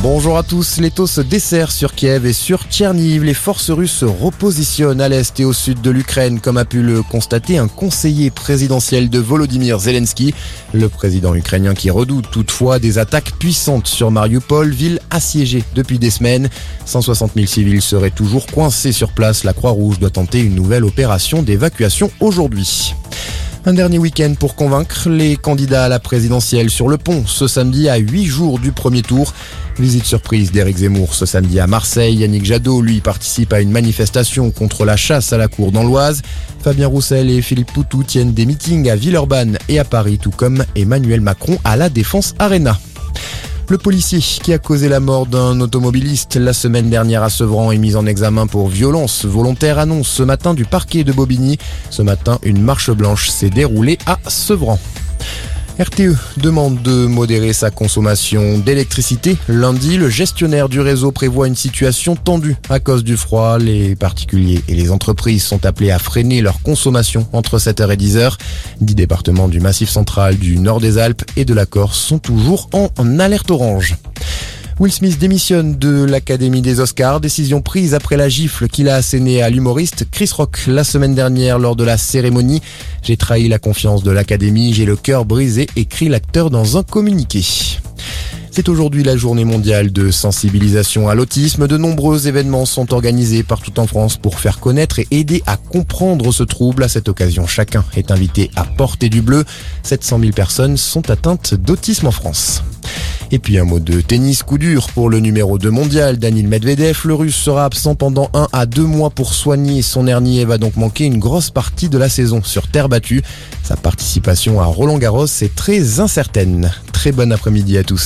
Bonjour à tous, l'étau se dessert sur Kiev et sur Tcherniv. Les forces russes se repositionnent à l'est et au sud de l'Ukraine, comme a pu le constater un conseiller présidentiel de Volodymyr Zelensky. Le président ukrainien qui redoute toutefois des attaques puissantes sur Mariupol, ville assiégée depuis des semaines. 160 000 civils seraient toujours coincés sur place. La Croix-Rouge doit tenter une nouvelle opération d'évacuation aujourd'hui. Un dernier week-end pour convaincre les candidats à la présidentielle sur le pont ce samedi à 8 jours du premier tour. Visite surprise d'Éric Zemmour ce samedi à Marseille. Yannick Jadot, lui, participe à une manifestation contre la chasse à la cour dans l'Oise. Fabien Roussel et Philippe Poutou tiennent des meetings à Villeurbanne et à Paris, tout comme Emmanuel Macron à la Défense Arena. Le policier qui a causé la mort d'un automobiliste la semaine dernière à Sevran est mis en examen pour violence volontaire, annonce ce matin du parquet de Bobigny. Ce matin, une marche blanche s'est déroulée à Sevran. RTE demande de modérer sa consommation d'électricité. Lundi, le gestionnaire du réseau prévoit une situation tendue à cause du froid. Les particuliers et les entreprises sont appelés à freiner leur consommation entre 7h et 10h. Dix départements du Massif central, du nord des Alpes et de la Corse sont toujours en alerte orange. Will Smith démissionne de l'Académie des Oscars, décision prise après la gifle qu'il a assénée à l'humoriste Chris Rock la semaine dernière lors de la cérémonie. J'ai trahi la confiance de l'Académie, j'ai le cœur brisé, écrit l'acteur dans un communiqué. C'est aujourd'hui la journée mondiale de sensibilisation à l'autisme. De nombreux événements sont organisés partout en France pour faire connaître et aider à comprendre ce trouble. À cette occasion, chacun est invité à porter du bleu. 700 000 personnes sont atteintes d'autisme en France. Et puis un mot de tennis coup dur pour le numéro 2 mondial, Daniel Medvedev. Le russe sera absent pendant un à deux mois pour soigner son hernie et va donc manquer une grosse partie de la saison sur terre battue. Sa participation à Roland Garros est très incertaine. Très bon après-midi à tous.